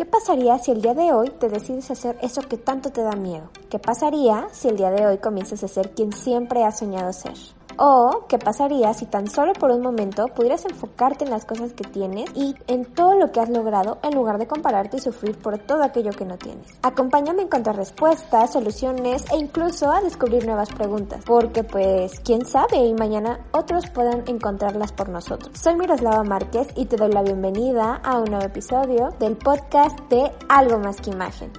¿Qué pasaría si el día de hoy te decides hacer eso que tanto te da miedo? ¿Qué pasaría si el día de hoy comienzas a ser quien siempre has soñado ser? O, ¿qué pasaría si tan solo por un momento pudieras enfocarte en las cosas que tienes y en todo lo que has logrado en lugar de compararte y sufrir por todo aquello que no tienes? Acompáñame a encontrar respuestas, soluciones e incluso a descubrir nuevas preguntas, porque pues quién sabe y mañana otros puedan encontrarlas por nosotros. Soy Miroslava Márquez y te doy la bienvenida a un nuevo episodio del podcast de Algo más que imagen.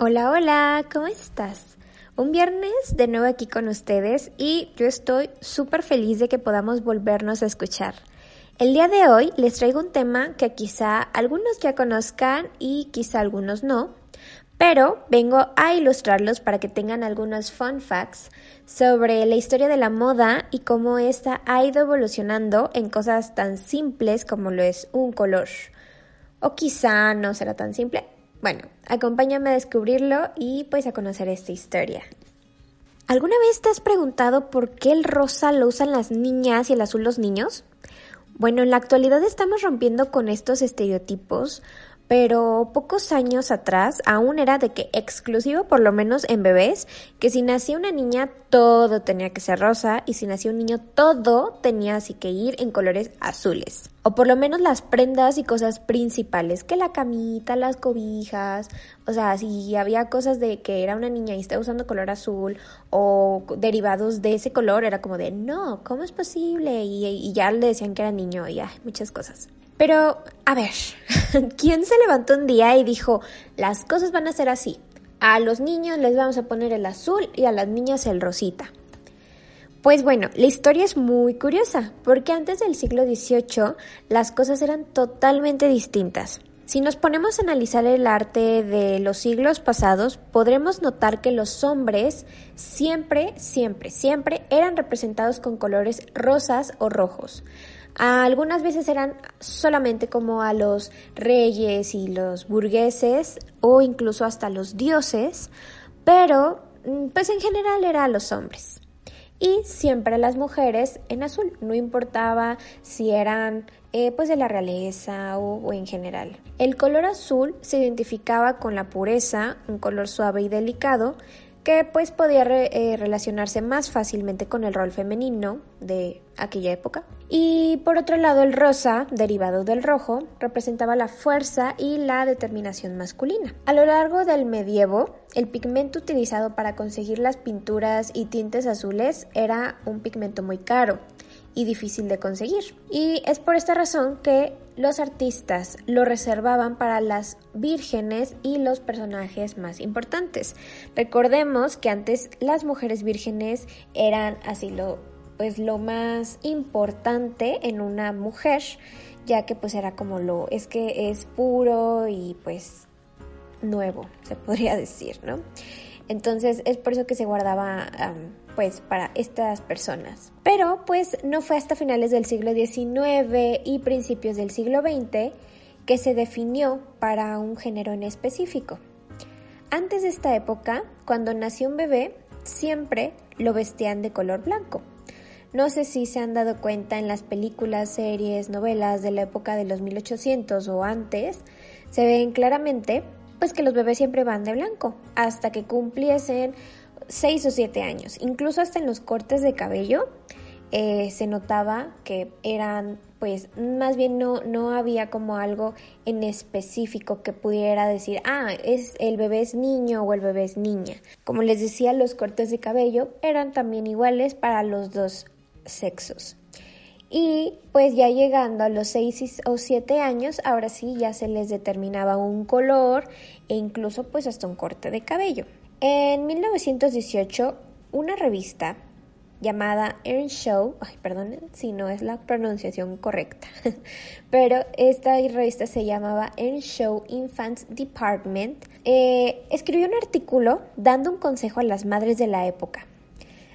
Hola, hola, ¿cómo estás? Un viernes de nuevo aquí con ustedes y yo estoy súper feliz de que podamos volvernos a escuchar. El día de hoy les traigo un tema que quizá algunos ya conozcan y quizá algunos no, pero vengo a ilustrarlos para que tengan algunos fun facts sobre la historia de la moda y cómo esta ha ido evolucionando en cosas tan simples como lo es un color. O quizá no será tan simple, bueno, acompáñame a descubrirlo y pues a conocer esta historia. ¿Alguna vez te has preguntado por qué el rosa lo usan las niñas y el azul los niños? Bueno, en la actualidad estamos rompiendo con estos estereotipos pero pocos años atrás aún era de que exclusivo, por lo menos en bebés, que si nacía una niña todo tenía que ser rosa y si nacía un niño todo tenía así que ir en colores azules. O por lo menos las prendas y cosas principales, que la camita, las cobijas, o sea, si había cosas de que era una niña y estaba usando color azul o derivados de ese color, era como de, no, ¿cómo es posible? Y, ya le decían que era niño y ya, muchas cosas. Pero, a ver, ¿quién se levantó un día y dijo, las cosas van a ser así? A los niños les vamos a poner el azul y a las niñas el rosita. Pues bueno, la historia es muy curiosa, porque antes del siglo XVIII las cosas eran totalmente distintas. Si nos ponemos a analizar el arte de los siglos pasados, podremos notar que los hombres siempre, siempre, siempre eran representados con colores rosas o rojos. Algunas veces eran solamente como a los reyes y los burgueses o incluso hasta los dioses, pero mm, pues en general era a los hombres. Y siempre las mujeres en azul, no importaba si eran eh, pues de la realeza o, en general. El color azul se identificaba con la pureza, un color suave y delicado, que pues podía eh, relacionarse más fácilmente con el rol femenino de aquella época. Y por otro lado, el rosa, derivado del rojo, representaba la fuerza y la determinación masculina. A lo largo del medievo, el pigmento utilizado para conseguir las pinturas y tintes azules era un pigmento muy caro y difícil de conseguir. Y es por esta razón que los artistas lo reservaban para las vírgenes y los personajes más importantes. Recordemos que antes las mujeres vírgenes eran así lo pues lo más importante en una mujer, ya que pues era como lo es que es puro y pues nuevo, se podría decir, ¿no? Entonces es por eso que se guardaba pues para estas personas. Pero pues no fue hasta finales del siglo XIX y principios del siglo XX que se definió para un género en específico. Antes de esta época, cuando nació un bebé, siempre lo vestían de color blanco. No sé si se han dado cuenta en las películas, series, novelas de la época de los 1800 o antes, se ven claramente pues que los bebés siempre van de blanco hasta que cumpliesen 6 o 7 años. Incluso hasta en los cortes de cabello eh, se notaba que eran, pues, más bien no, no había como algo en específico que pudiera decir, ah, es el bebé es niño o el bebé es niña. Como les decía, los cortes de cabello eran también iguales para los dos sexos. Y pues ya llegando a los 6 o 7 años, ahora sí ya se les determinaba un color e incluso pues hasta un corte de cabello. En 1918, una revista llamada Earn Show, ay, perdón si no es la pronunciación correcta, pero esta revista se llamaba Earn Show Infants Department, eh, escribió un artículo dando un consejo a las madres de la época.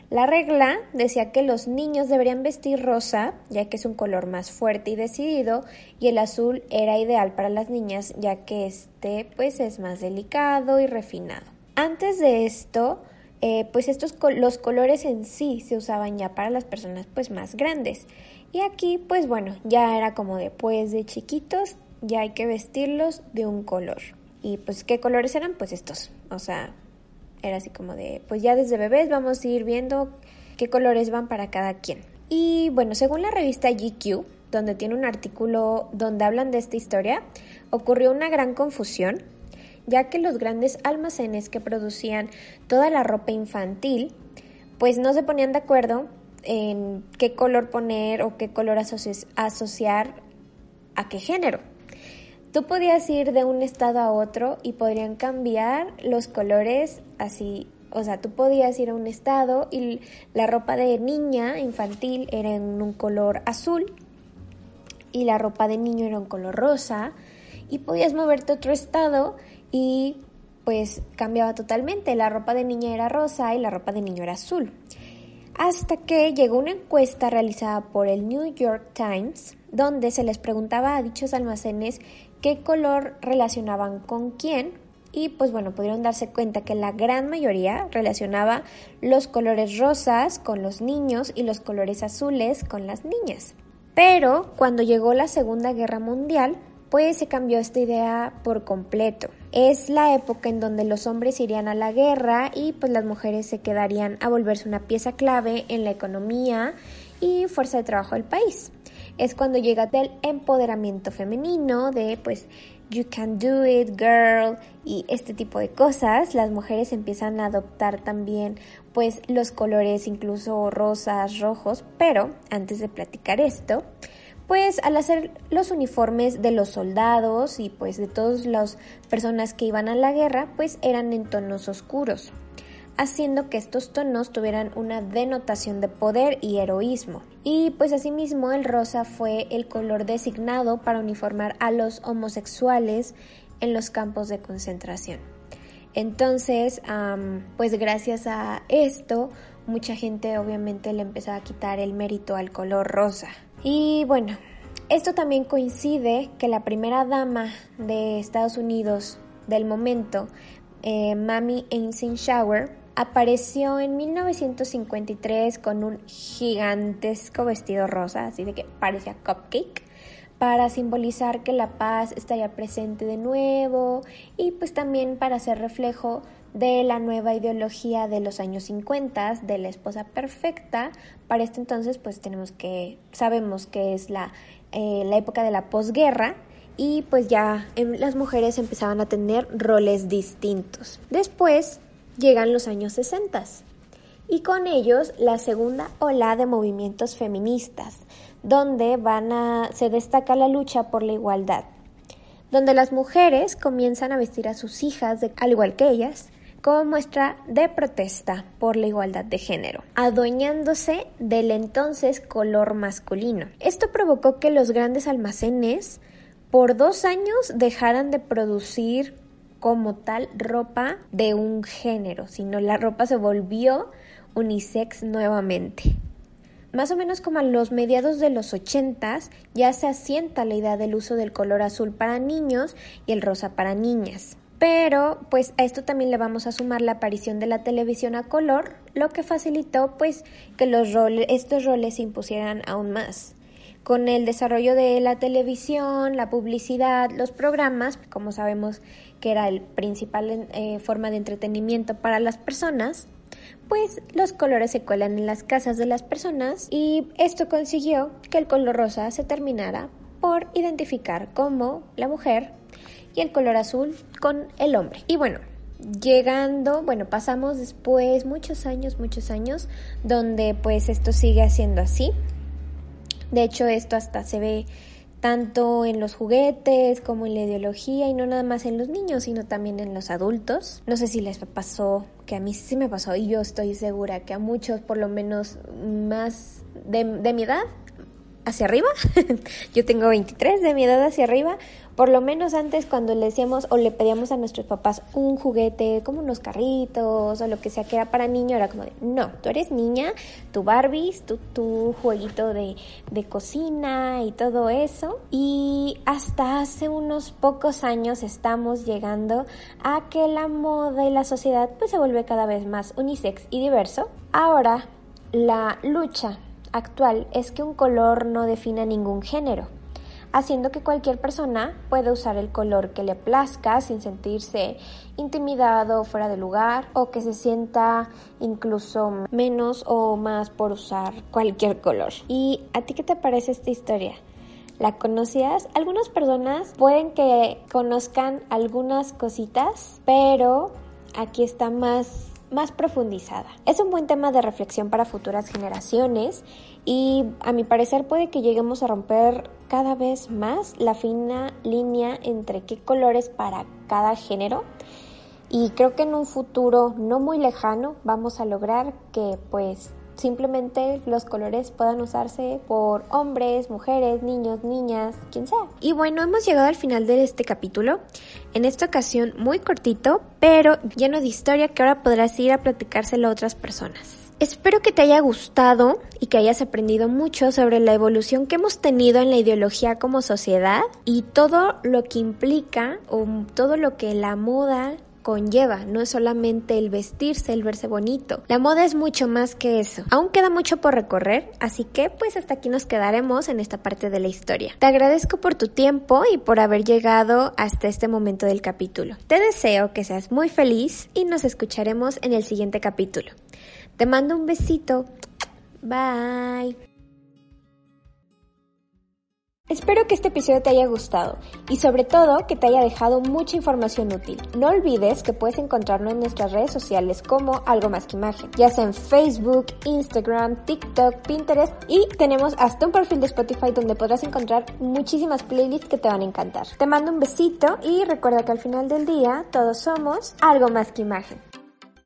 La regla decía que los niños deberían vestir rosa, ya que es un color más fuerte y decidido, y el azul era ideal para las niñas, ya que este pues es más delicado y refinado. Antes de esto, eh, pues estos los colores en sí se usaban ya para las personas pues más grandes. Y aquí pues bueno, ya era como después de chiquitos ya hay que vestirlos de un color. Y pues, ¿qué colores eran? Pues estos. O sea, era así como de, pues ya desde bebés vamos a ir viendo qué colores van para cada quien. Y bueno, según la revista GQ, donde tiene un artículo donde hablan de esta historia, ocurrió una gran confusión, ya que los grandes almacenes que producían toda la ropa infantil, pues no se ponían de acuerdo en qué color poner o qué color asociar a qué género. Tú podías ir de un estado a otro y podrían cambiar los colores así. O sea, tú podías ir a un estado y la ropa de niña infantil era en un color azul y la ropa de niño era un color rosa y podías moverte a otro estado y pues cambiaba totalmente. La ropa de niña era rosa y la ropa de niño era azul. Hasta que llegó una encuesta realizada por el New York Times donde se les preguntaba a dichos almacenes qué color relacionaban con quién y pues bueno, pudieron darse cuenta que la gran mayoría relacionaba los colores rosas con los niños y los colores azules con las niñas. Pero cuando llegó la Segunda Guerra Mundial, pues se cambió esta idea por completo. Es la época en donde los hombres irían a la guerra y pues las mujeres se quedarían a volverse una pieza clave en la economía y fuerza de trabajo del país es cuando llega del empoderamiento femenino, de pues you can do it, girl, y este tipo de cosas. Las mujeres empiezan a adoptar también pues los colores incluso rosas, rojos, pero antes de platicar esto, pues al hacer los uniformes de los soldados y pues de todas las personas que iban a la guerra, pues eran en tonos oscuros haciendo que estos tonos tuvieran una denotación de poder y heroísmo. Y pues asimismo el rosa fue el color designado para uniformar a los homosexuales en los campos de concentración. Entonces, pues gracias a esto, mucha gente obviamente le empezó a quitar el mérito al color rosa. Y bueno, esto también coincide que la primera dama de Estados Unidos del momento, eh, Mami Eisenhower, apareció en 1953 con un gigantesco vestido rosa, así de que parecía cupcake, para simbolizar que la paz estaría presente de nuevo y pues también para hacer reflejo de la nueva ideología de los años 50 de la esposa perfecta. Para este entonces pues tenemos que, sabemos que es la, eh, la época de la posguerra y pues ya em, las mujeres empezaban a tener roles distintos. Después llegan los años 60 y con ellos la segunda ola de movimientos feministas, donde van a, se destaca la lucha por la igualdad, donde las mujeres comienzan a vestir a sus hijas de, al igual que ellas, como muestra de protesta por la igualdad de género, adueñándose del entonces color masculino. Esto provocó que los grandes almacenes por dos años dejaran de producir como tal ropa de un género, sino la ropa se volvió unisex nuevamente. Más o menos como a los mediados de los ochentas ya se asienta la idea del uso del color azul para niños y el rosa para niñas. Pero pues a esto también le vamos a sumar la aparición de la televisión a color, lo que facilitó pues que los estos roles se impusieran aún más. Con el desarrollo de la televisión, la publicidad, los programas, como sabemos que era el principal eh, forma de entretenimiento para las personas, pues los colores se cuelan en las casas de las personas y esto consiguió que el color rosa se terminara por identificar como la mujer y el color azul con el hombre. Y bueno, llegando, bueno, pasamos después muchos años, muchos años, donde pues esto sigue siendo así. De hecho, esto hasta se ve tanto en los juguetes como en la ideología y no nada más en los niños, sino también en los adultos. No sé si les pasó, que a mí sí me pasó y yo estoy segura que a muchos, por lo menos más de, de mi edad, hacia arriba, yo tengo 23 de mi edad hacia arriba, por lo menos antes cuando le decíamos o le pedíamos a nuestros papás un juguete, como unos carritos o lo que sea que era para niño, era como de, no, tú eres niña, tu Barbies, tu, tu jueguito de, de cocina y todo eso. Y hasta hace unos pocos años estamos llegando a que la moda y la sociedad pues se vuelve cada vez más unisex y diverso. Ahora, la lucha actual es que un color no define ningún género haciendo que cualquier persona pueda usar el color que le plazca sin sentirse intimidado, fuera de lugar o que se sienta incluso menos o más por usar cualquier color. ¿Y a ti qué te parece esta historia? ¿La conocías? Algunas personas pueden que conozcan algunas cositas, pero aquí está más más profundizada. Es un buen tema de reflexión para futuras generaciones y a mi parecer puede que lleguemos a romper cada vez más la fina línea entre qué colores para cada género y creo que en un futuro no muy lejano vamos a lograr que pues simplemente los colores puedan usarse por hombres, mujeres, niños, niñas, quien sea. Y bueno, hemos llegado al final de este capítulo. En esta ocasión muy cortito, pero lleno de historia que ahora podrás ir a platicárselo a otras personas. Espero que te haya gustado y que hayas aprendido mucho sobre la evolución que hemos tenido en la ideología como sociedad y todo lo que implica o todo lo que la moda conlleva, no es solamente el vestirse, el verse bonito. La moda es mucho más que eso. Aún queda mucho por recorrer, así que pues hasta aquí nos quedaremos en esta parte de la historia. Te agradezco por tu tiempo y por haber llegado hasta este momento del capítulo. Te deseo que seas muy feliz y nos escucharemos en el siguiente capítulo. Te mando un besito. Bye. Espero que este episodio te haya gustado y sobre todo que te haya dejado mucha información útil. No olvides que puedes encontrarnos en nuestras redes sociales como Algo Más que Imagen, ya sea en Facebook, Instagram, TikTok, Pinterest y tenemos hasta un perfil de Spotify donde podrás encontrar muchísimas playlists que te van a encantar. Te mando un besito y recuerda que al final del día todos somos algo más que imagen.